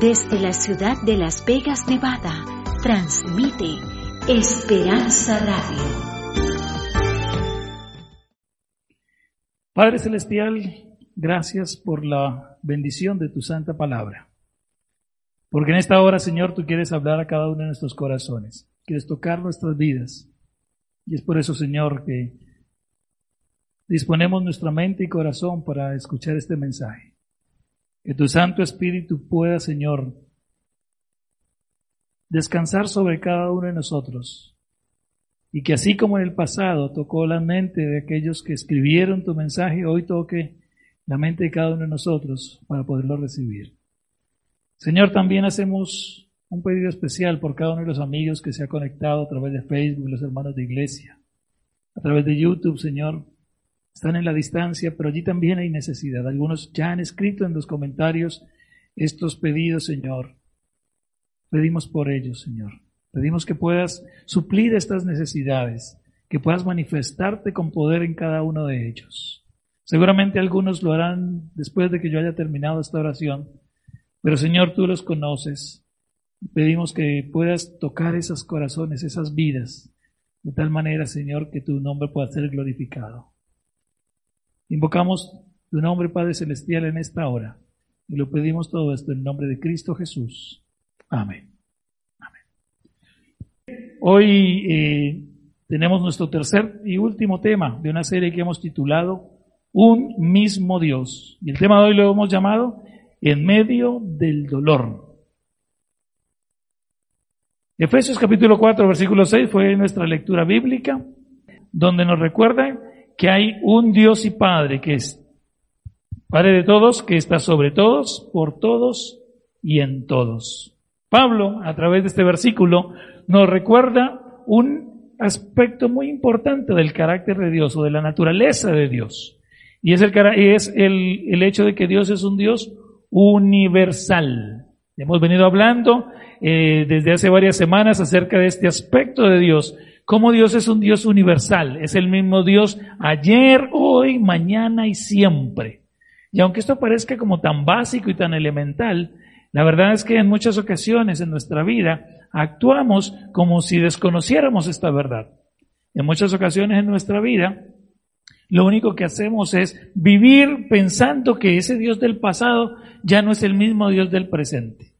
Desde la ciudad de Las Vegas, Nevada, transmite Esperanza Radio. Padre Celestial, gracias por la bendición de tu santa palabra. Porque en esta hora, Señor, tú quieres hablar a cada uno de nuestros corazones. Quieres tocar nuestras vidas. Y es por eso, Señor, que disponemos nuestra mente y corazón para escuchar este mensaje. Que tu Santo Espíritu pueda, Señor, descansar sobre cada uno de nosotros. Y que así como en el pasado tocó la mente de aquellos que escribieron tu mensaje, hoy toque la mente de cada uno de nosotros para poderlo recibir. Señor, también hacemos un pedido especial por cada uno de los amigos que se ha conectado a través de Facebook, los hermanos de iglesia, a través de YouTube, Señor, están en la distancia, pero allí también hay necesidad. Algunos ya han escrito en los comentarios estos pedidos, Señor. Pedimos por ellos, Señor. Pedimos que puedas suplir estas necesidades, que puedas manifestarte con poder en cada uno de ellos. Seguramente algunos lo harán después de que yo haya terminado esta oración, pero Señor, tú los conoces. Pedimos que puedas tocar esos corazones, esas vidas, de tal manera, Señor, que tu nombre pueda ser glorificado. Invocamos tu nombre, Padre Celestial, en esta hora. Y lo pedimos todo esto en nombre de Cristo Jesús. Amén. Hoy eh, tenemos nuestro tercer y último tema de una serie que hemos titulado Un mismo Dios. Y el tema de hoy lo hemos llamado En medio del dolor. Efesios capítulo 4, versículo 6 fue nuestra lectura bíblica, donde nos recuerda que hay un Dios y Padre que es Padre de todos, que está sobre todos, por todos y en todos. Pablo, a través de este versículo, nos recuerda un aspecto muy importante del carácter de Dios o de la naturaleza de Dios. Y es el, es el, hecho de que Dios es un Dios universal. Hemos venido hablando eh, desde hace varias semanas acerca de este aspecto de Dios cómo Dios es un Dios universal, es el mismo Dios ayer, hoy, mañana y siempre. Y aunque esto parezca como tan básico y tan elemental, la verdad es que en muchas ocasiones en nuestra vida actuamos como si desconociéramos esta verdad. En muchas ocasiones en nuestra vida, lo único que hacemos es vivir pensando que ese Dios del pasado ya no es el mismo Dios del presente.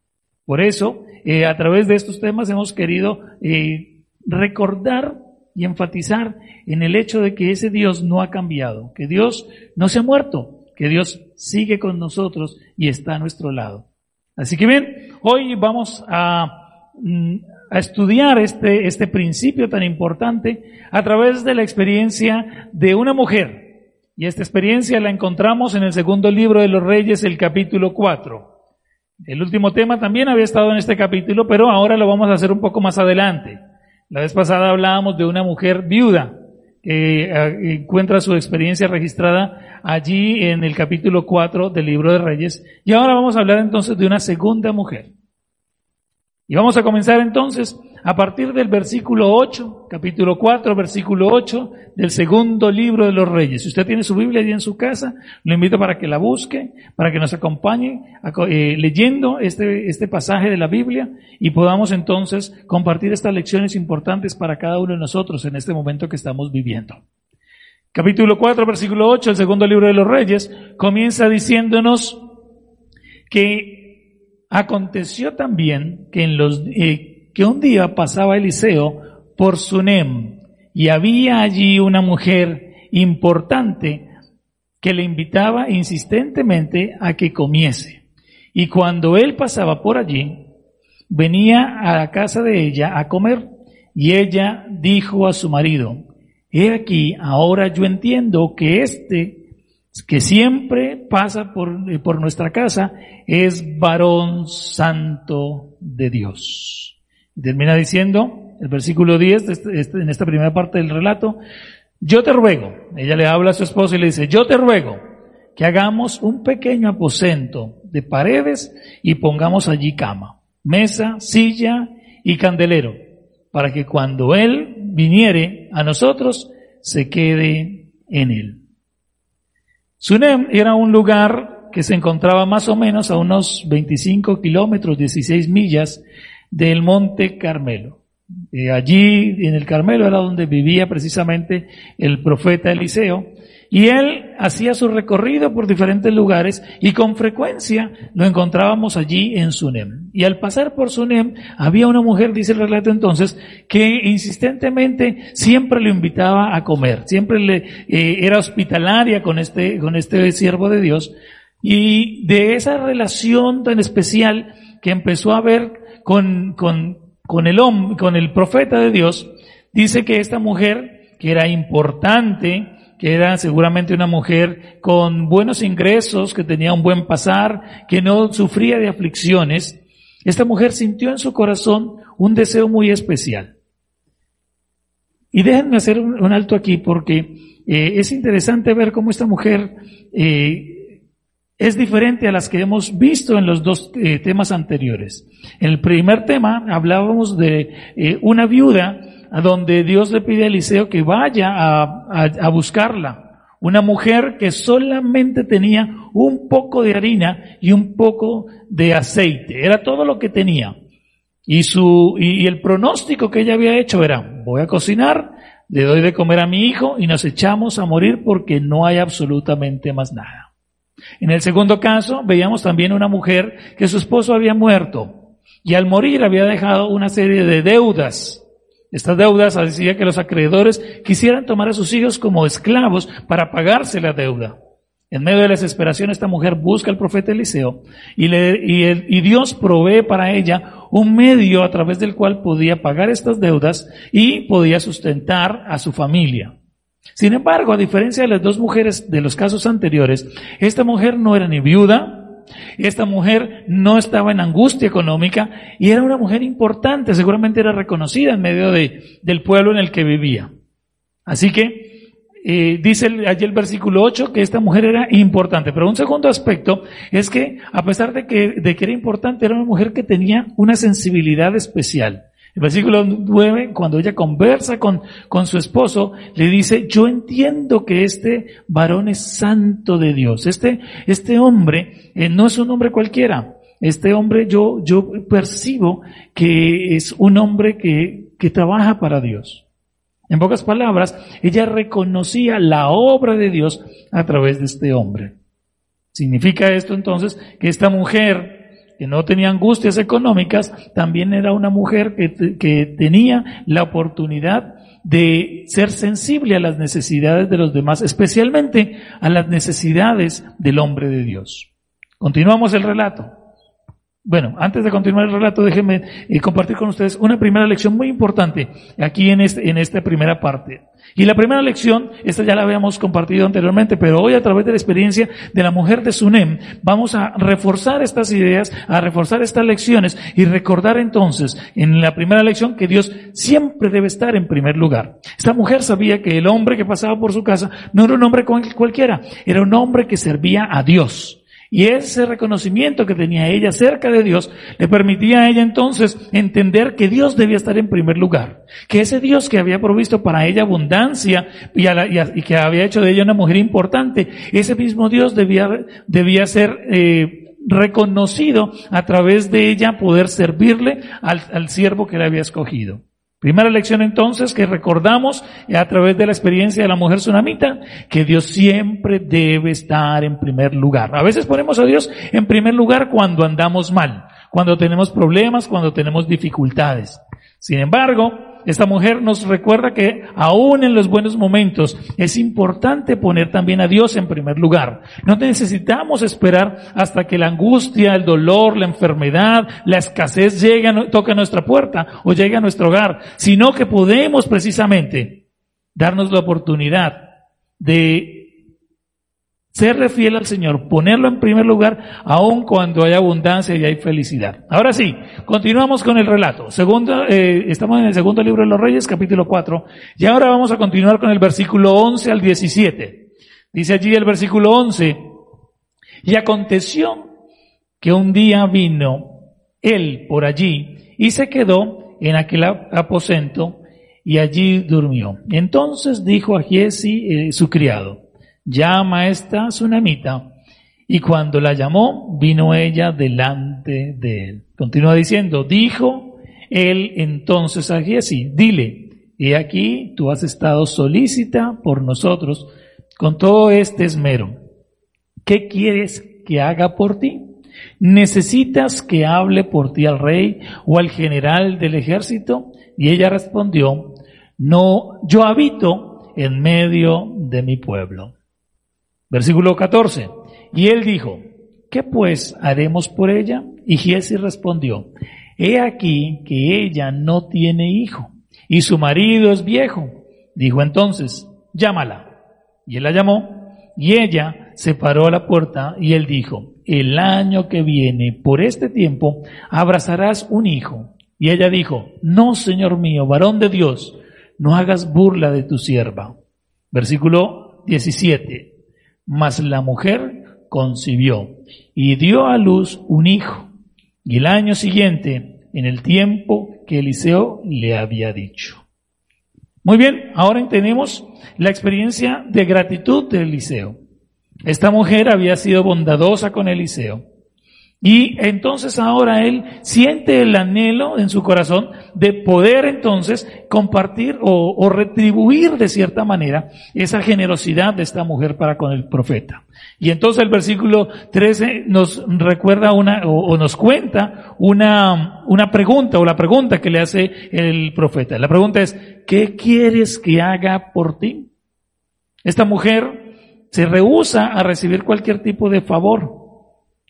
Por eso, eh, a través de estos temas hemos querido eh, recordar y enfatizar en el hecho de que ese Dios no ha cambiado, que Dios no se ha muerto, que Dios sigue con nosotros y está a nuestro lado. Así que bien, hoy vamos a, mm, estudiar este, este principio tan importante a través de la experiencia de una mujer. Y esta experiencia la encontramos en el segundo libro de los Reyes, el capítulo 4. El último tema también había estado en este capítulo, pero ahora lo vamos a hacer un poco más adelante. La vez pasada hablábamos de una mujer viuda que eh, encuentra su experiencia registrada allí en el capítulo 4 del libro de Reyes. Y ahora vamos a hablar entonces de una segunda mujer. Y vamos a comenzar entonces a partir del versículo 8, capítulo 4, versículo 8 del segundo libro de los reyes. Si usted tiene su Biblia allí en su casa, lo invito para que la busque, para que nos acompañe eh, leyendo este, este pasaje de la Biblia y podamos entonces compartir estas lecciones importantes para cada uno de nosotros en este momento que estamos viviendo. Capítulo 4, versículo 8, el segundo libro de los reyes, comienza diciéndonos que aconteció también que eh, que un día pasaba Eliseo por Sunem y había allí una mujer importante que le invitaba insistentemente a que comiese. Y cuando él pasaba por allí, venía a la casa de ella a comer y ella dijo a su marido, he aquí, ahora yo entiendo que este que siempre pasa por, por nuestra casa es varón santo de Dios termina diciendo, el versículo 10, este, este, en esta primera parte del relato, yo te ruego, ella le habla a su esposo y le dice, yo te ruego que hagamos un pequeño aposento de paredes y pongamos allí cama, mesa, silla y candelero, para que cuando Él viniere a nosotros, se quede en Él. Sunem era un lugar que se encontraba más o menos a unos 25 kilómetros, 16 millas del Monte Carmelo. Eh, allí en el Carmelo era donde vivía precisamente el profeta Eliseo. Y él hacía su recorrido por diferentes lugares y con frecuencia lo encontrábamos allí en Sunem. Y al pasar por Sunem había una mujer, dice el relato entonces, que insistentemente siempre lo invitaba a comer, siempre le eh, era hospitalaria con este, con este siervo de Dios. Y de esa relación tan especial que empezó a ver con, con, con el hombre, con el profeta de Dios, dice que esta mujer, que era importante, que era seguramente una mujer con buenos ingresos, que tenía un buen pasar, que no sufría de aflicciones, esta mujer sintió en su corazón un deseo muy especial. Y déjenme hacer un, alto aquí porque eh, es interesante ver cómo esta mujer eh, es diferente a las que hemos visto en los dos eh, temas anteriores. En el primer tema hablábamos de una viuda a donde Dios le pide a Eliseo que vaya a, buscarla. Una mujer que solamente tenía un poco de harina y un poco de aceite. Era todo lo que tenía. Y su, y, el pronóstico que ella había hecho era, voy a cocinar, le doy de comer a mi hijo y nos echamos a morir porque no hay absolutamente más nada. En el segundo caso, veíamos también una mujer que su esposo había muerto y al morir había dejado una serie de deudas estas deudas hacía que los acreedores quisieran tomar a sus hijos como esclavos para pagarse la deuda. En medio de la desesperación, esta mujer busca al profeta Eliseo y, Dios provee para ella un medio a través del cual podía pagar estas deudas y podía sustentar a su familia. Sin embargo, a diferencia de las dos mujeres de los casos anteriores, esta mujer no era ni viuda, esta mujer no estaba en angustia económica y era una mujer importante, seguramente era reconocida en medio de, del pueblo en el que vivía. Así que eh, dice allí el versículo 8 que esta mujer era importante. Pero un segundo aspecto es que a pesar de que, de que era importante, era una mujer que tenía una sensibilidad especial. El versículo 9, cuando ella conversa con, con su esposo, le dice, yo entiendo que este varón es santo de Dios. Este, este hombre eh, no es un hombre cualquiera. Este hombre yo, yo percibo que es un hombre que, que trabaja para Dios. En pocas palabras, ella reconocía la obra de Dios a través de este hombre. Significa esto entonces que esta mujer que no tenía angustias económicas, también era una mujer que, que tenía la oportunidad de ser sensible a las necesidades de los demás, especialmente a las necesidades del hombre de Dios. Continuamos el relato. Bueno, antes de continuar el relato, déjenme eh, compartir con ustedes una primera lección muy importante aquí en, este, en esta primera parte. Y la primera lección, esta ya la habíamos compartido anteriormente, pero hoy a través de la experiencia de la mujer de Sunem, vamos a reforzar estas ideas, a reforzar estas lecciones y recordar entonces en la primera lección que Dios siempre debe estar en primer lugar. Esta mujer sabía que el hombre que pasaba por su casa no era un hombre cualquiera, era un hombre que servía a Dios. Y ese reconocimiento que tenía ella cerca de Dios le permitía a ella entonces entender que Dios debía estar en primer lugar. Que ese Dios que había provisto para ella abundancia y, que había hecho de ella una mujer importante, ese mismo Dios debía, debía ser eh, reconocido a través de ella poder servirle al, al siervo que le había escogido. Primera lección entonces que recordamos a través de la experiencia de la mujer tsunamita, que Dios siempre debe estar en primer lugar. A veces ponemos a Dios en primer lugar cuando andamos mal, cuando tenemos problemas, cuando tenemos dificultades. Sin embargo, esta mujer nos recuerda que aún en los buenos momentos es importante poner también a Dios en primer lugar. No necesitamos esperar hasta que la angustia, el dolor, la enfermedad, la escasez llegue, toque nuestra puerta o llegue a nuestro hogar, sino que podemos precisamente darnos la oportunidad de Serle fiel al Señor, ponerlo en primer lugar, aun cuando hay abundancia y hay felicidad. Ahora sí, continuamos con el relato. Segundo, eh, estamos en el segundo libro de los Reyes, capítulo 4, y ahora vamos a continuar con el versículo 11 al 17. Dice allí el versículo 11, y aconteció que un día vino él por allí y se quedó en aquel aposento y allí durmió. Entonces dijo a Giesi, eh, su criado, llama esta tsunamita Y cuando la llamó, vino ella delante de él. Continúa diciendo, dijo él entonces a Giesi, dile, he aquí, tú has estado solícita por nosotros con todo este esmero. ¿Qué quieres que haga por ti? ¿Necesitas que hable por ti al rey o al general del ejército? Y ella respondió, no, yo habito en medio de mi pueblo. Versículo 14. Y él dijo, ¿qué pues haremos por ella? Y Giesi respondió, he aquí que ella no tiene hijo y su marido es viejo. Dijo entonces, llámala. Y él la llamó y ella se paró a la puerta y él dijo, el año que viene, por este tiempo, abrazarás un hijo. Y ella dijo, no, Señor mío, varón de Dios, no hagas burla de tu sierva. Versículo 17. Mas la mujer concibió y dio a luz un hijo. Y el año siguiente, en el tiempo que Eliseo le había dicho. Muy bien, ahora entendemos la experiencia de gratitud de Eliseo. Esta mujer había sido bondadosa con Eliseo. Y entonces ahora él siente el anhelo en su corazón de poder entonces compartir o, retribuir de cierta manera esa generosidad de esta mujer para con el profeta. Y entonces el versículo 13 nos recuerda una o, nos cuenta una, una pregunta o la pregunta que le hace el profeta. La pregunta es, ¿qué quieres que haga por ti? Esta mujer se rehúsa a recibir cualquier tipo de favor.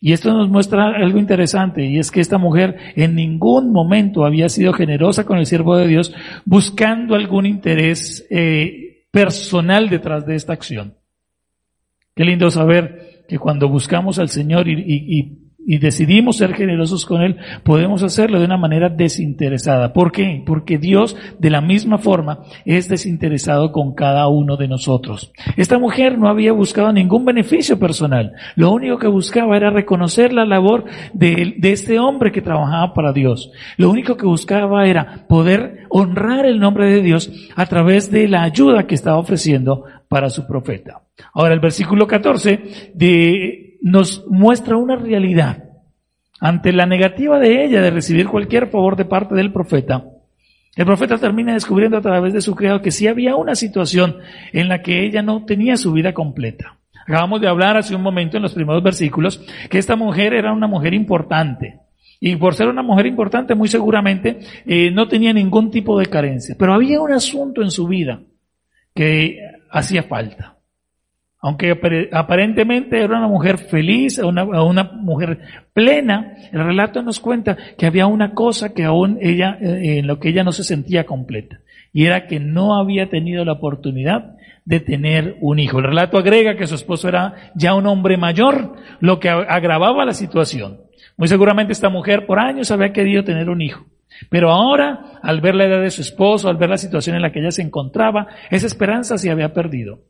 Y esto nos muestra algo interesante, y es que esta mujer en ningún momento había sido generosa con el siervo de Dios, buscando algún interés eh, personal detrás de esta acción. Qué lindo saber que cuando buscamos al Señor y, decidimos ser generosos con Él, podemos hacerlo de una manera desinteresada. ¿Por qué? Porque Dios de la misma forma es desinteresado con cada uno de nosotros. Esta mujer no había buscado ningún beneficio personal. Lo único que buscaba era reconocer la labor de, de este hombre que trabajaba para Dios. Lo único que buscaba era poder honrar el nombre de Dios a través de la ayuda que estaba ofreciendo para su profeta. Ahora el versículo 14 de nos muestra una realidad. Ante la negativa de ella de recibir cualquier favor de parte del profeta, el profeta termina descubriendo a través de su criado que sí había una situación en la que ella no tenía su vida completa. Acabamos de hablar hace un momento en los primeros versículos que esta mujer era una mujer importante. Y por ser una mujer importante, muy seguramente eh, no tenía ningún tipo de carencia. Pero había un asunto en su vida que hacía falta. Aunque aparentemente era una mujer feliz, una, una mujer plena, el relato nos cuenta que había una cosa que aún ella, eh, en lo que ella no se sentía completa, y era que no había tenido la oportunidad de tener un hijo. El relato agrega que su esposo era ya un hombre mayor, lo que agravaba la situación. Muy seguramente esta mujer por años había querido tener un hijo. Pero ahora, al ver la edad de su esposo, al ver la situación en la que ella se encontraba, esa esperanza se había perdido.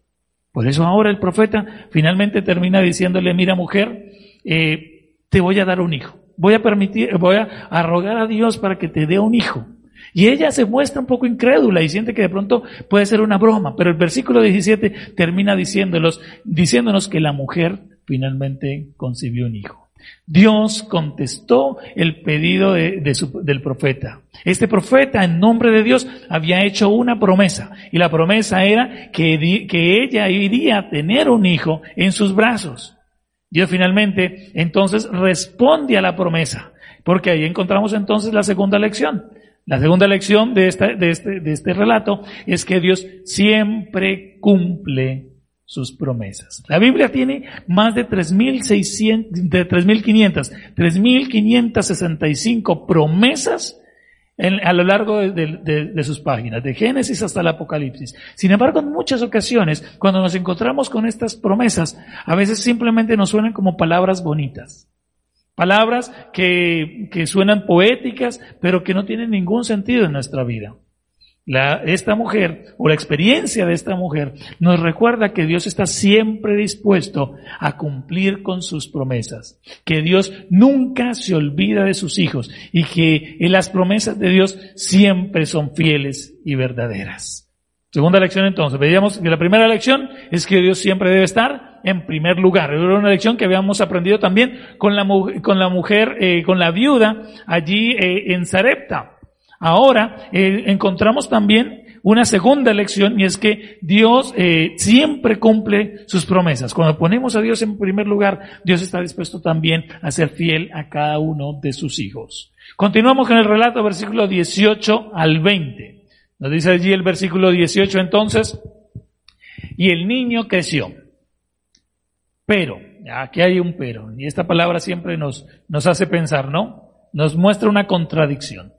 Por eso ahora el profeta finalmente termina diciéndole, mira mujer, eh, te voy a dar un hijo. Voy a permitir, voy a, rogar a Dios para que te dé un hijo. Y ella se muestra un poco incrédula y siente que de pronto puede ser una broma, pero el versículo 17 termina diciéndolos, diciéndonos que la mujer finalmente concibió un hijo. Dios contestó el pedido del profeta. Este profeta, en nombre de Dios, había hecho una promesa. Y la promesa era que, ella iría a tener un hijo en sus brazos. Dios finalmente entonces responde a la promesa. Porque ahí encontramos entonces la segunda lección. La segunda lección de este, este relato es que Dios siempre cumple sus promesas. La Biblia tiene más de 3.600, de 3.500, 3.565 promesas a lo largo de, sus páginas, de Génesis hasta el Apocalipsis. Sin embargo, en muchas ocasiones, cuando nos encontramos con estas promesas, a veces simplemente nos suenan como palabras bonitas. Palabras que, que suenan poéticas, pero que no tienen ningún sentido en nuestra vida. La, esta mujer o la experiencia de esta mujer nos recuerda que Dios está siempre dispuesto a cumplir con sus promesas, que Dios nunca se olvida de sus hijos y que las promesas de Dios siempre son fieles y verdaderas. Segunda lección entonces, veíamos que la primera lección es que Dios siempre debe estar en primer lugar. Era una lección que habíamos aprendido también con la, con la mujer, eh, con la viuda allí eh, en Zarepta. Ahora eh, encontramos también una segunda lección y es que Dios siempre cumple sus promesas. Cuando ponemos a Dios en primer lugar, Dios está dispuesto también a ser fiel a cada uno de sus hijos. Continuamos con el relato, versículo 18 al 20. Nos dice allí el versículo 18 entonces, y el niño creció. Pero, aquí hay un pero, y esta palabra siempre nos, nos hace pensar, ¿no? Nos muestra una contradicción.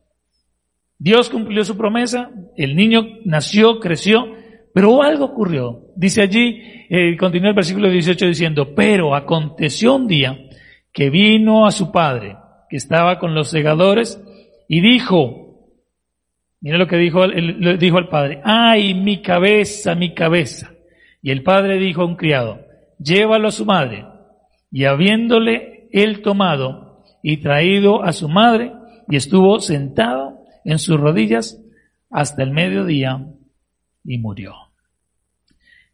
Dios cumplió su promesa, el niño nació, creció, pero algo ocurrió. Dice allí, eh, continúa el versículo 18 diciendo, pero aconteció un día que vino a su padre, que estaba con los segadores, y dijo, mira lo que dijo, dijo al padre, ay, mi cabeza, mi cabeza. Y el padre dijo a un criado, llévalo a su madre. Y habiéndole él tomado y traído a su madre, y estuvo sentado en sus rodillas hasta el mediodía y murió.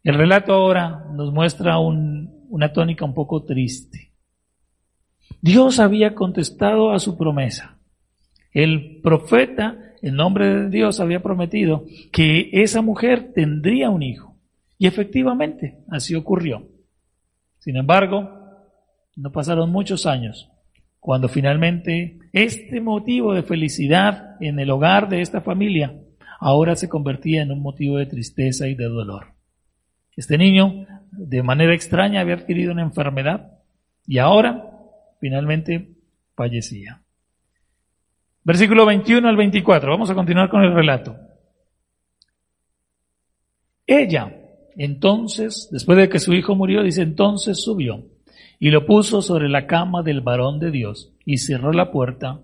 El relato ahora nos muestra una tónica un poco triste. Dios había contestado a su promesa. El profeta, en nombre de Dios, había prometido que esa mujer tendría un hijo. Y efectivamente, así ocurrió. Sin embargo, no pasaron muchos años cuando finalmente este motivo de felicidad en el hogar de esta familia ahora se convertía en un motivo de tristeza y de dolor. Este niño, de manera extraña, había adquirido una enfermedad y ahora finalmente fallecía. Versículo 21 al 24. Vamos a continuar con el relato. Ella, entonces, después de que su hijo murió, dice, entonces subió y lo puso sobre la cama del varón de Dios y cerró la puerta,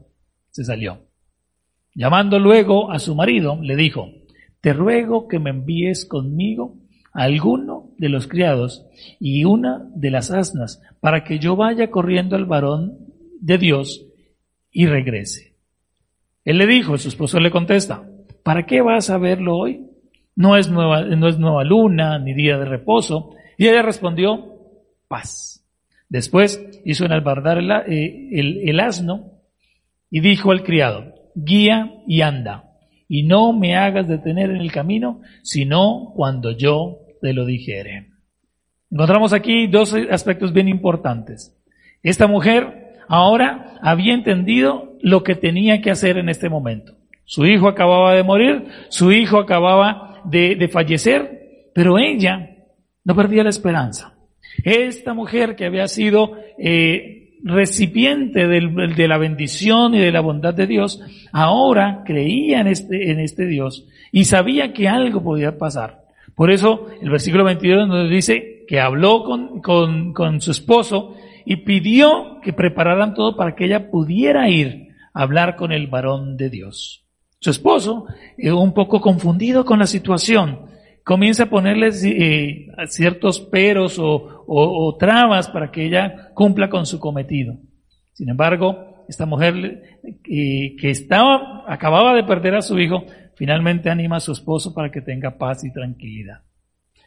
se salió. Llamando luego a su marido, le dijo, te ruego que me envíes conmigo alguno de los criados y una de las asnas para que yo vaya corriendo al varón de Dios y regrese. Él le dijo, su esposo le contesta, ¿para qué vas a verlo hoy? No es nueva, no es nueva luna ni día de reposo. Y ella respondió, paz. Después hizo enalbardar el, eh, el, el asno y dijo al criado, guía y anda, y no me hagas detener en el camino, sino cuando yo te lo dijere. Encontramos aquí dos aspectos bien importantes. Esta mujer ahora había entendido lo que tenía que hacer en este momento. Su hijo acababa de morir, su hijo acababa de, fallecer, pero ella no perdía la esperanza. Esta mujer que había sido eh, recipiente de la bendición y de la bondad de Dios, ahora creía en este, en este Dios y sabía que algo podía pasar. Por eso el versículo 22 nos dice que habló con su esposo y pidió que prepararan todo para que ella pudiera ir a hablar con el varón de Dios. Su esposo, eh, un poco confundido con la situación, comienza a ponerle eh, ciertos peros o, trabas para que ella cumpla con su cometido. Sin embargo, esta mujer eh, que estaba, acababa de perder a su hijo, finalmente anima a su esposo para que tenga paz y tranquilidad.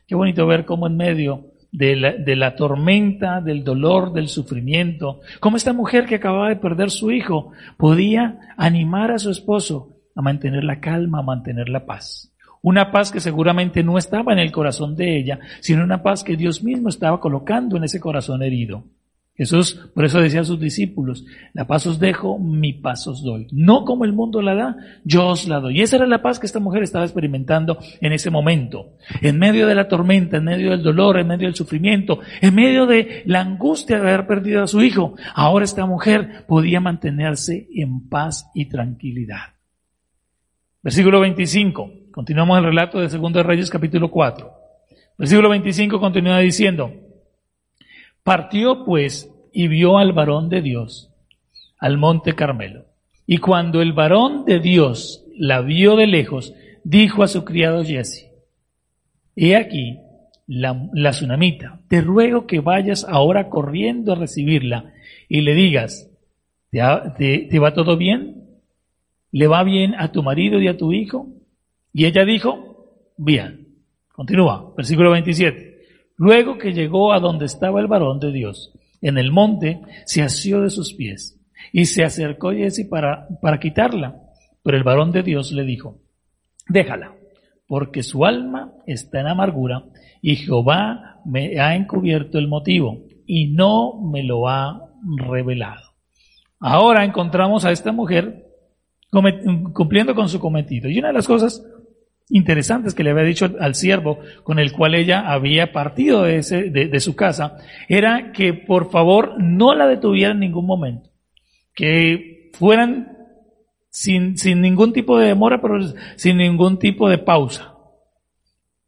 Qué bonito ver cómo en medio de la, de la, tormenta, del dolor, del sufrimiento, cómo esta mujer que acababa de perder su hijo podía animar a su esposo a mantener la calma, a mantener la paz. Una paz que seguramente no estaba en el corazón de ella, sino una paz que Dios mismo estaba colocando en ese corazón herido. Jesús, por eso decía a sus discípulos, la paz os dejo, mi paz os doy. No como el mundo la da, yo os la doy. Y esa era la paz que esta mujer estaba experimentando en ese momento. En medio de la tormenta, en medio del dolor, en medio del sufrimiento, en medio de la angustia de haber perdido a su hijo, ahora esta mujer podía mantenerse en paz y tranquilidad. Versículo 25. Continuamos el relato de Segundo de Reyes capítulo 4. Versículo 25 continúa diciendo, Partió pues y vio al varón de Dios al monte Carmelo. Y cuando el varón de Dios la vio de lejos, dijo a su criado Jesse, He aquí la, la tsunamita, te ruego que vayas ahora corriendo a recibirla y le digas, te va todo bien? ¿Le va bien a tu marido y a tu hijo? Y ella dijo, bien. Continúa, versículo 27. Luego que llegó a donde estaba el varón de Dios, en el monte, se asió de sus pies y se acercó Jesse para, para quitarla. Pero el varón de Dios le dijo, déjala, porque su alma está en amargura y Jehová me ha encubierto el motivo y no me lo ha revelado. Ahora encontramos a esta mujer cumpliendo con su cometido. Y una de las cosas interesantes que le había dicho al siervo con el cual ella había partido de, ese, de, su casa era que por favor no la detuviera en ningún momento, que fueran sin, sin ningún tipo de demora, pero sin ningún tipo de pausa.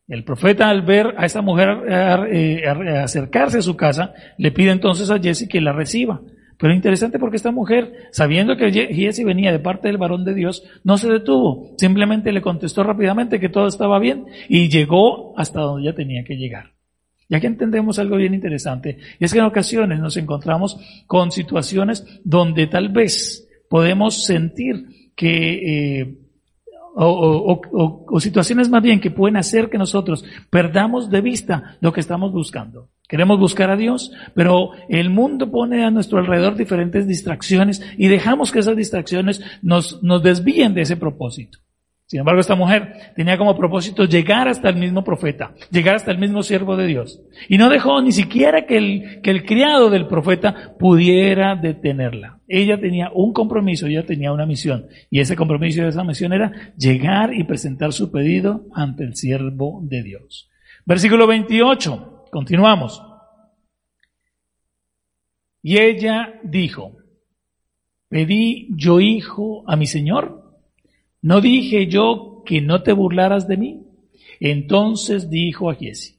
El profeta al ver a esta mujer eh, acercarse a su casa, le pide entonces a Jesse que la reciba. Pero interesante porque esta mujer, sabiendo que Jesse venía de parte del varón de Dios, no se detuvo. Simplemente le contestó rápidamente que todo estaba bien y llegó hasta donde ya tenía que llegar. Y aquí entendemos algo bien interesante. Y es que en ocasiones nos encontramos con situaciones donde tal vez podemos sentir que eh, o, situaciones más bien que pueden hacer que nosotros perdamos de vista lo que estamos buscando. Queremos buscar a Dios, pero el mundo pone a nuestro alrededor diferentes distracciones y dejamos que esas distracciones nos, nos desvíen de ese propósito. Sin embargo, esta mujer tenía como propósito llegar hasta el mismo profeta, llegar hasta el mismo siervo de Dios. Y no dejó ni siquiera que el, que el criado del profeta pudiera detenerla. Ella tenía un compromiso, ella tenía una misión. Y ese compromiso y esa misión era llegar y presentar su pedido ante el siervo de Dios. Versículo 28. Continuamos. Y ella dijo, pedí yo hijo a mi señor ¿No dije yo que no te burlaras de mí? Entonces dijo a Giesi,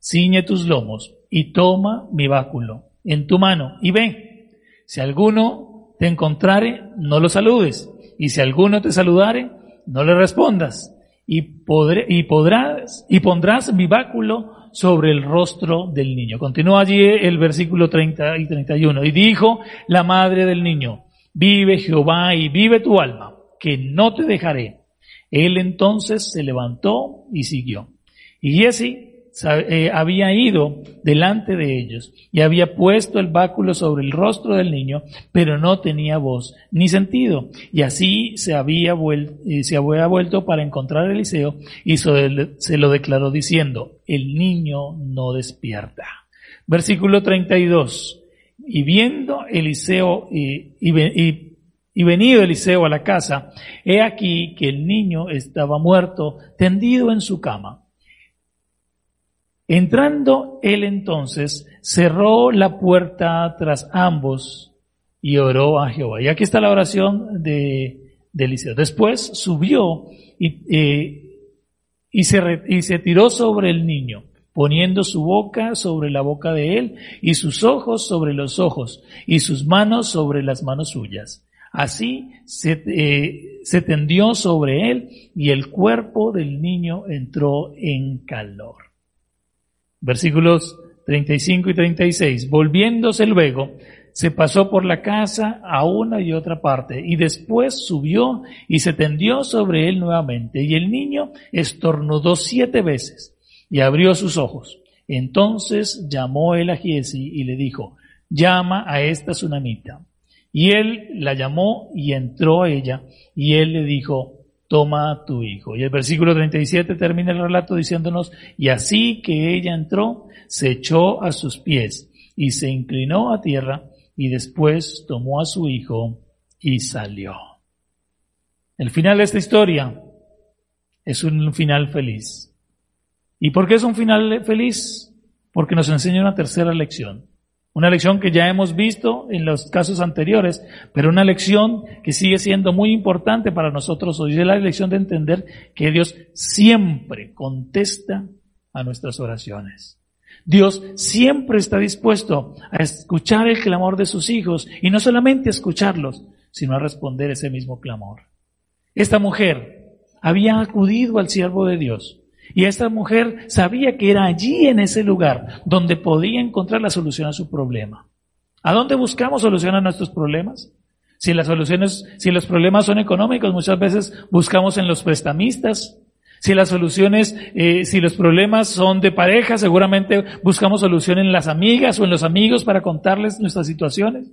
ciñe tus lomos y toma mi báculo en tu mano y ve. Si alguno te encontrare, no lo saludes. Y si alguno te saludare, no le respondas. Y, podré, y podrás, y pondrás mi báculo sobre el rostro del niño. Continúa allí el versículo 30 y 31. Y dijo la madre del niño, vive Jehová y vive tu alma que no te dejaré. Él entonces se levantó y siguió. Y Jesse eh, había ido delante de ellos y había puesto el báculo sobre el rostro del niño, pero no tenía voz ni sentido. Y así se había, vuelto, eh, se había vuelto para encontrar a Eliseo y se lo declaró diciendo, el niño no despierta. Versículo 32. Y viendo Eliseo y, y y venido Eliseo a la casa, he aquí que el niño estaba muerto, tendido en su cama. Entrando él entonces, cerró la puerta tras ambos y oró a Jehová. Y aquí está la oración de, Eliseo. Después subió y, eh, y, se, y se tiró sobre el niño poniendo su boca sobre la boca de él y sus ojos sobre los ojos y sus manos sobre las manos suyas. Así se, eh, se tendió sobre él y el cuerpo del niño entró en calor. Versículos 35 y 36. Volviéndose luego, se pasó por la casa a una y otra parte y después subió y se tendió sobre él nuevamente y el niño estornudó siete veces y abrió sus ojos. Entonces llamó él a Giesi y le dijo, llama a esta tsunamita. Y él la llamó y entró ella y él le dijo, toma a tu hijo. Y el versículo 37 termina el relato diciéndonos, y así que ella entró, se echó a sus pies y se inclinó a tierra y después tomó a su hijo y salió. El final de esta historia es un final feliz. ¿Y por qué es un final feliz? Porque nos enseña una tercera lección. Una lección que ya hemos visto en los casos anteriores, pero una lección que sigue siendo muy importante para nosotros hoy. Es la lección de entender que Dios siempre contesta a nuestras oraciones. Dios siempre está dispuesto a escuchar el clamor de sus hijos y no solamente a escucharlos, sino a responder ese mismo clamor. Esta mujer había acudido al siervo de Dios y esta mujer sabía que era allí en ese lugar donde podía encontrar la solución a su problema. ¿A dónde buscamos solución a nuestros problemas? Si las soluciones, si los problemas son económicos, muchas veces buscamos en los prestamistas. Si las soluciones, eh, si los problemas son de pareja, seguramente buscamos solución en las amigas o en los amigos para contarles nuestras situaciones.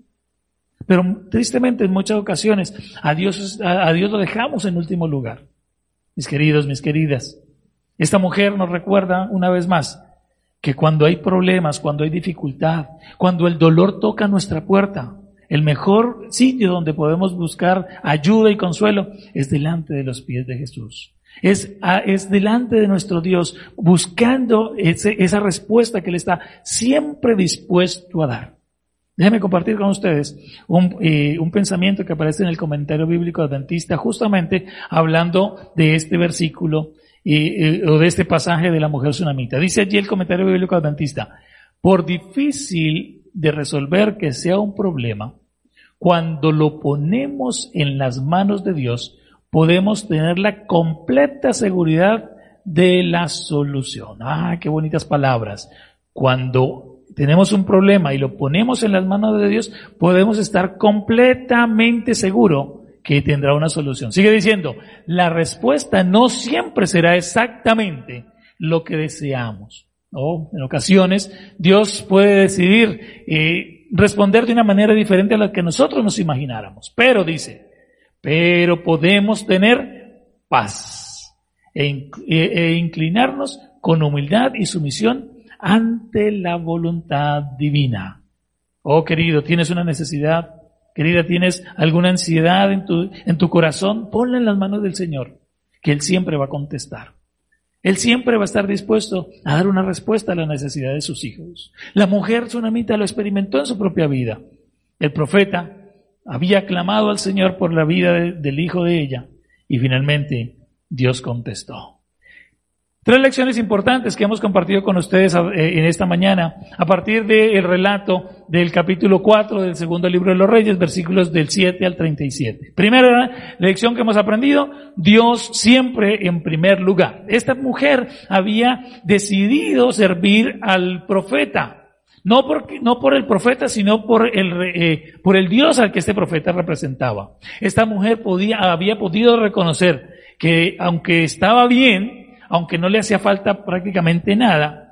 Pero tristemente en muchas ocasiones a Dios, a Dios lo dejamos en último lugar. Mis queridos, mis queridas, esta mujer nos recuerda una vez más que cuando hay problemas, cuando hay dificultad, cuando el dolor toca nuestra puerta, el mejor sitio donde podemos buscar ayuda y consuelo es delante de los pies de Jesús. Es, es delante de nuestro Dios, buscando esa respuesta que Él está siempre dispuesto a dar. Déjenme compartir con ustedes un, eh, un, pensamiento que aparece en el comentario bíblico adventista, justamente hablando de este versículo eh, o de este pasaje de la mujer tsunamita. Dice allí el comentario bíblico adventista, por difícil de resolver que sea un problema, cuando lo ponemos en las manos de Dios, podemos tener la completa seguridad de la solución. Ah, qué bonitas palabras. Cuando tenemos un problema y lo ponemos en las manos de Dios, podemos estar completamente seguros que tendrá una solución. Sigue diciendo, la respuesta no siempre será exactamente lo que deseamos. ¿no? En ocasiones Dios puede decidir eh, responder de una manera diferente a la que nosotros nos imagináramos. Pero dice, pero podemos tener paz e, e, inclinarnos con humildad y sumisión ante la voluntad divina. Oh querido, tienes una necesidad, querida, tienes alguna ansiedad en tu, corazón, ponla en las manos del Señor, que Él siempre va a contestar. Él siempre va a estar dispuesto a dar una respuesta a la necesidad de sus hijos. La mujer tsunamita lo experimentó en su propia vida. El profeta había clamado al Señor por la vida del hijo de ella y finalmente Dios contestó. Tres lecciones importantes que hemos compartido con ustedes eh, en esta mañana a partir del relato del capítulo 4 del segundo libro de los Reyes, versículos del 7 al 37. Primera lección que hemos aprendido, Dios siempre en primer lugar. Esta mujer había decidido servir al profeta. No, por el profeta, sino por el, eh, por el Dios al que este profeta representaba. Esta mujer podía, había podido reconocer que aunque estaba bien, aunque no le hacía falta prácticamente nada,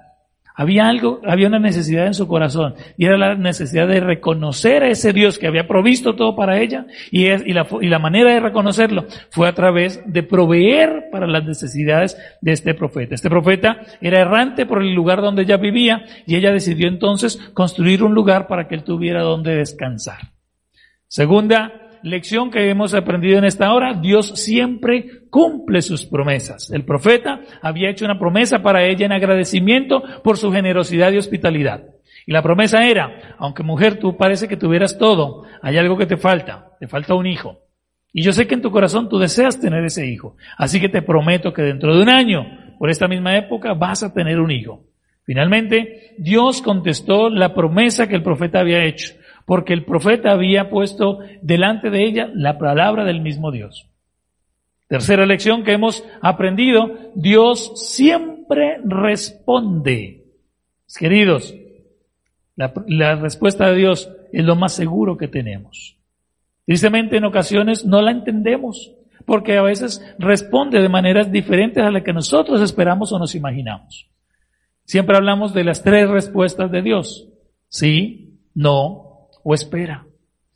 había algo, había una necesidad en su corazón y era la necesidad de reconocer a ese Dios que había provisto todo para ella y, la, la manera de reconocerlo fue a través de proveer para las necesidades de este profeta. Este profeta era errante por el lugar donde ella vivía y ella decidió entonces construir un lugar para que él tuviera donde descansar. Segunda lección que hemos aprendido en esta hora, Dios siempre cumple sus promesas. El profeta había hecho una promesa para ella en agradecimiento por su generosidad y hospitalidad. Y la promesa era, aunque mujer tú parece que tuvieras todo, hay algo que te falta, te falta un hijo. Y yo sé que en tu corazón tú deseas tener ese hijo. Así que te prometo que dentro de un año, por esta misma época, vas a tener un hijo. Finalmente, Dios contestó la promesa que el profeta había hecho porque el profeta había puesto delante de ella la palabra del mismo Dios. Tercera lección que hemos aprendido, Dios siempre responde. Queridos, la, respuesta de Dios es lo más seguro que tenemos. Tristemente en ocasiones no la entendemos, porque a veces responde de maneras diferentes a las que nosotros esperamos o nos imaginamos. Siempre hablamos de las tres respuestas de Dios. Sí, no o espera.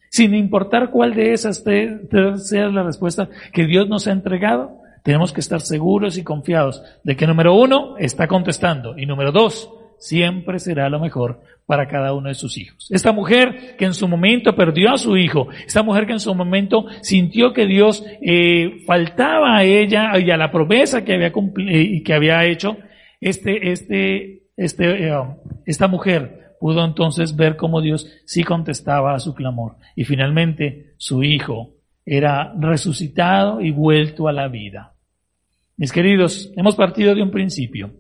Sin importar cuál de esas sea la respuesta que Dios nos ha entregado, tenemos que estar seguros y confiados de que número uno está contestando y número dos siempre será lo mejor para cada uno de sus hijos. Esta mujer que en su momento perdió a su hijo, esta mujer que en su momento sintió que Dios eh, faltaba a ella y a la promesa que había eh, que había hecho, este, este, este, eh, esta mujer pudo entonces ver cómo Dios sí contestaba a su clamor. Y finalmente su hijo era resucitado y vuelto a la vida. Mis queridos, hemos partido de un principio.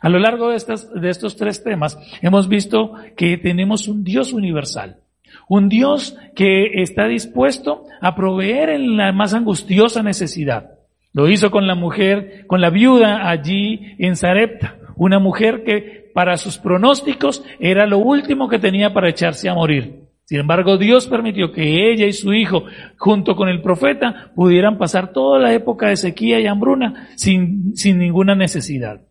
A lo largo de, estas, de estos tres temas hemos visto que tenemos un Dios universal. Un Dios que está dispuesto a proveer en la más angustiosa necesidad. Lo hizo con la mujer, con la viuda allí en Sarepta. Una mujer que para sus pronósticos era lo último que tenía para echarse a morir. Sin embargo, Dios permitió que ella y su hijo, junto con el profeta, pudieran pasar toda la época de sequía y hambruna sin, sin ninguna necesidad.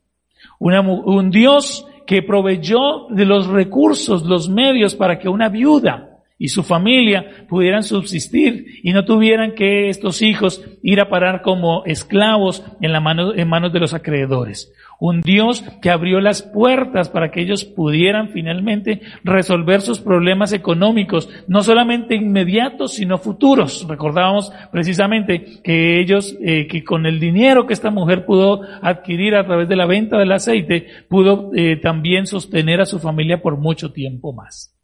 un Dios que proveyó de los recursos, los medios para que una viuda y su familia pudieran subsistir y no tuvieran que estos hijos ir a parar como esclavos en, la mano, en manos de los acreedores. Un Dios que abrió las puertas para que ellos pudieran finalmente resolver sus problemas económicos, no solamente inmediatos, sino futuros. Recordábamos precisamente que ellos, eh, que con el dinero que esta mujer pudo adquirir a través de la venta del aceite, pudo eh, también sostener a su familia por mucho tiempo más.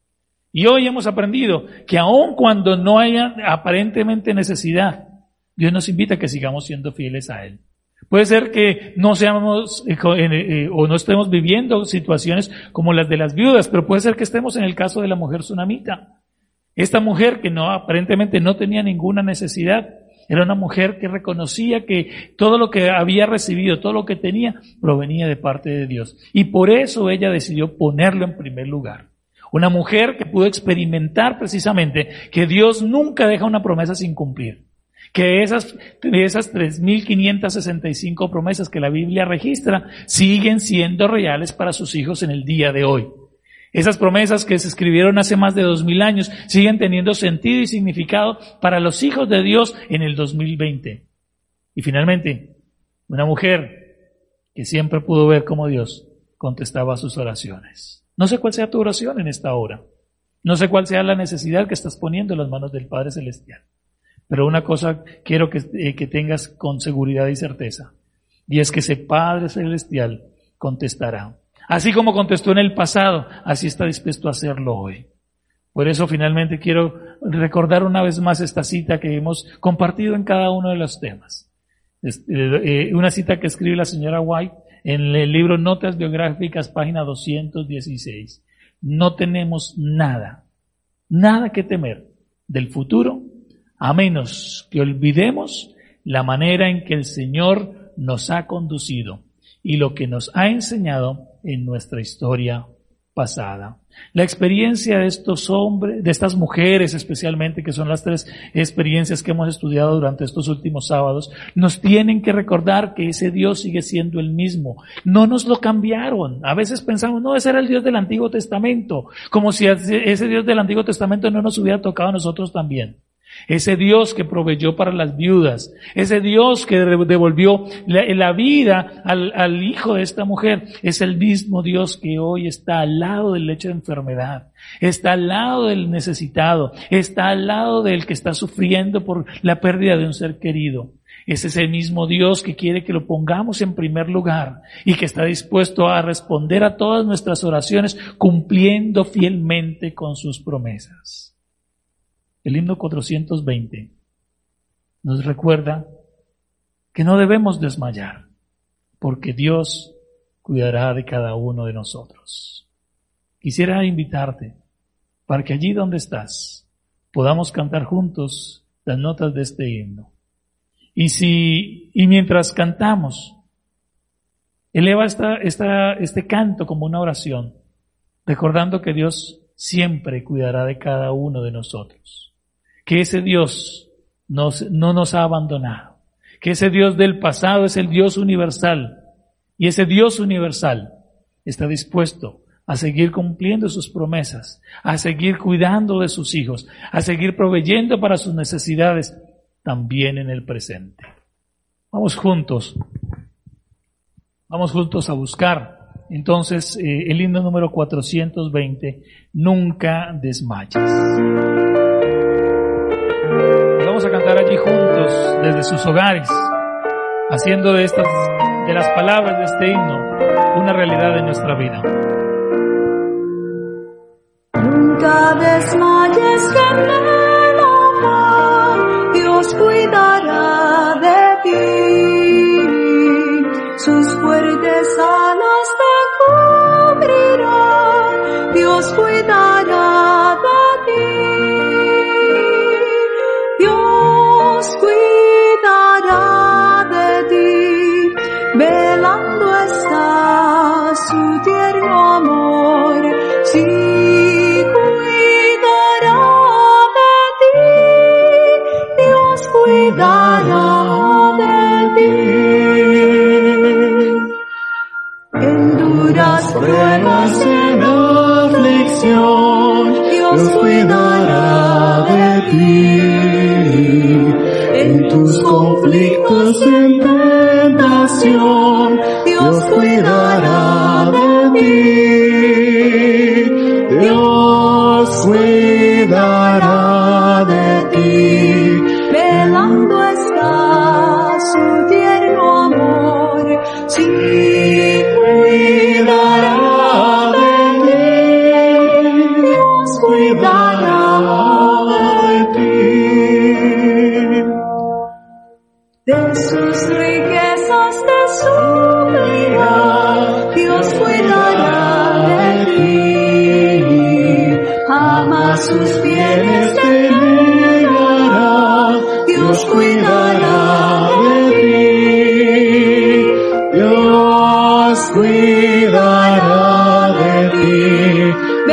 Y hoy hemos aprendido que aun cuando no haya aparentemente necesidad, Dios nos invita a que sigamos siendo fieles a Él. Puede ser que no seamos eh, eh, o no estemos viviendo situaciones como las de las viudas, pero puede ser que estemos en el caso de la mujer tsunamita. Esta mujer que no aparentemente no tenía ninguna necesidad, era una mujer que reconocía que todo lo que había recibido, todo lo que tenía, provenía de parte de Dios. Y por eso ella decidió ponerlo en primer lugar. Una mujer que pudo experimentar precisamente que Dios nunca deja una promesa sin cumplir. Que esas, esas 3.565 promesas que la Biblia registra siguen siendo reales para sus hijos en el día de hoy. Esas promesas que se escribieron hace más de dos mil años siguen teniendo sentido y significado para los hijos de Dios en el 2020. Y finalmente, una mujer que siempre pudo ver cómo Dios contestaba sus oraciones. No sé cuál sea tu oración en esta hora. No sé cuál sea la necesidad que estás poniendo en las manos del Padre Celestial. Pero una cosa quiero que, eh, que tengas con seguridad y certeza. Y es que ese Padre Celestial contestará. Así como contestó en el pasado, así está dispuesto a hacerlo hoy. Por eso finalmente quiero recordar una vez más esta cita que hemos compartido en cada uno de los temas. Eh, eh, una cita que escribe la señora White en el libro Notas Biográficas, página 216. No tenemos nada, nada que temer del futuro, a menos que olvidemos la manera en que el Señor nos ha conducido y lo que nos ha enseñado en nuestra historia pasada. La experiencia de estos hombres, de estas mujeres especialmente, que son las tres experiencias que hemos estudiado durante estos últimos sábados, nos tienen que recordar que ese Dios sigue siendo el mismo. No nos lo cambiaron. A veces pensamos, no, ese era el Dios del Antiguo Testamento, como si ese Dios del Antiguo Testamento no nos hubiera tocado a nosotros también. Ese Dios que proveyó para las viudas, ese Dios que devolvió la, vida al, al, hijo de esta mujer, es el mismo Dios que hoy está al lado del lecho de enfermedad, está al lado del necesitado, está al lado del que está sufriendo por la pérdida de un ser querido. Ese es el mismo Dios que quiere que lo pongamos en primer lugar y que está dispuesto a responder a todas nuestras oraciones cumpliendo fielmente con sus promesas. El himno 420 nos recuerda que no debemos desmayar, porque Dios cuidará de cada uno de nosotros. Quisiera invitarte para que allí donde estás podamos cantar juntos las notas de este himno. Y si, y mientras cantamos, eleva esta, esta, este canto como una oración, recordando que Dios siempre cuidará de cada uno de nosotros que ese Dios nos, no nos ha abandonado, que ese Dios del pasado es el Dios universal y ese Dios universal está dispuesto a seguir cumpliendo sus promesas, a seguir cuidando de sus hijos, a seguir proveyendo para sus necesidades también en el presente. Vamos juntos, vamos juntos a buscar entonces eh, el himno número 420, nunca desmayes a cantar allí juntos desde sus hogares, haciendo de estas, de las palabras de este himno, una realidad de nuestra vida. Nunca desmayes que Dios cuidará de ti. Sus fuertes alas cuidará de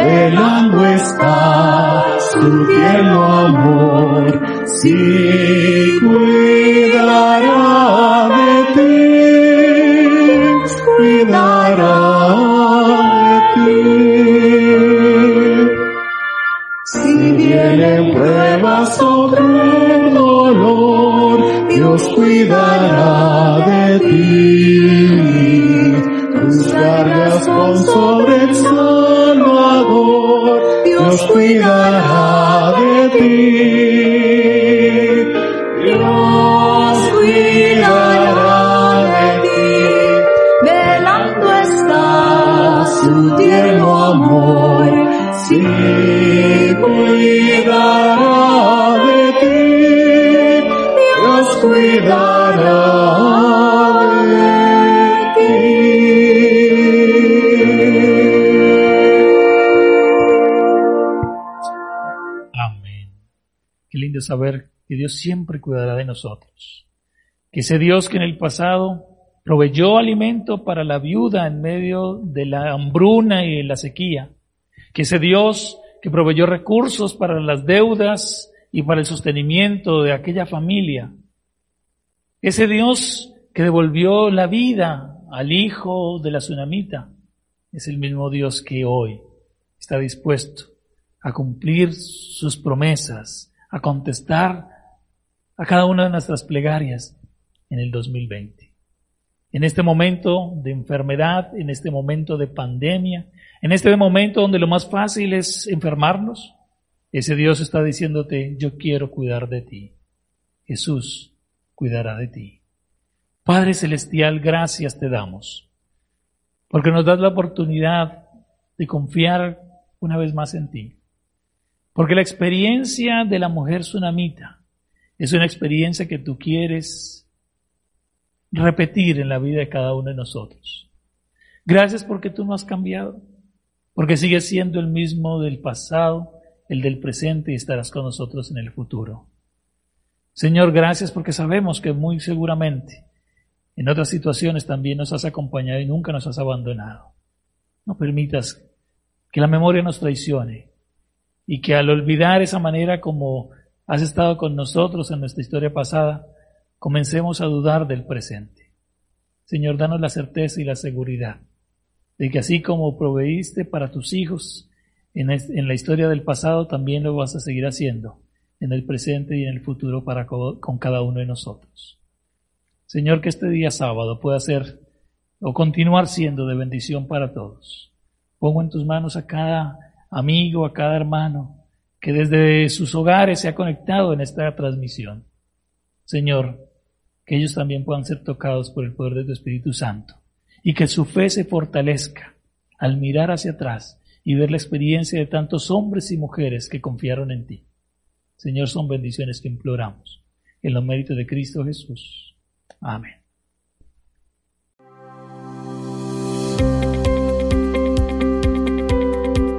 velando está su tierno amor. Sí, cuidará de ti, cuidará de ti. Si vienen pruebas Lindo saber que Dios siempre cuidará de nosotros. Que ese Dios que en el pasado proveyó alimento para la viuda en medio de la hambruna y de la sequía. Que ese Dios que proveyó recursos para las deudas y para el sostenimiento de aquella familia. Ese Dios que devolvió la vida al hijo de la tsunamita. Es el mismo Dios que hoy está dispuesto a cumplir sus promesas, a contestar a cada una de nuestras plegarias en el 2020. En este momento de enfermedad, en este momento de pandemia, en este momento donde lo más fácil es enfermarnos, ese Dios está diciéndote, yo quiero cuidar de ti. Jesús cuidará de ti. Padre Celestial, gracias te damos, porque nos das la oportunidad de confiar una vez más en ti. Porque la experiencia de la mujer tsunamita es una experiencia que tú quieres repetir en la vida de cada uno de nosotros. Gracias porque tú no has cambiado, porque sigues siendo el mismo del pasado, el del presente y estarás con nosotros en el futuro. Señor, gracias porque sabemos que muy seguramente en otras situaciones también nos has acompañado y nunca nos has abandonado. No permitas que la memoria nos traicione y que al olvidar esa manera como has estado con nosotros en nuestra historia pasada, comencemos a dudar del presente. Señor, danos la certeza y la seguridad de que así como proveíste para tus hijos en, la historia del pasado, también lo vas a seguir haciendo en el presente y en el futuro para con cada uno de nosotros. Señor, que este día sábado pueda ser o continuar siendo de bendición para todos. Pongo en tus manos a cada amigo, a cada hermano que desde sus hogares se ha conectado en esta transmisión. Señor, que ellos también puedan ser tocados por el poder de tu Espíritu Santo y que su fe se fortalezca al mirar hacia atrás y ver la experiencia de tantos hombres y mujeres que confiaron en ti. Señor, son bendiciones que imploramos. En los méritos de Cristo Jesús. Amén.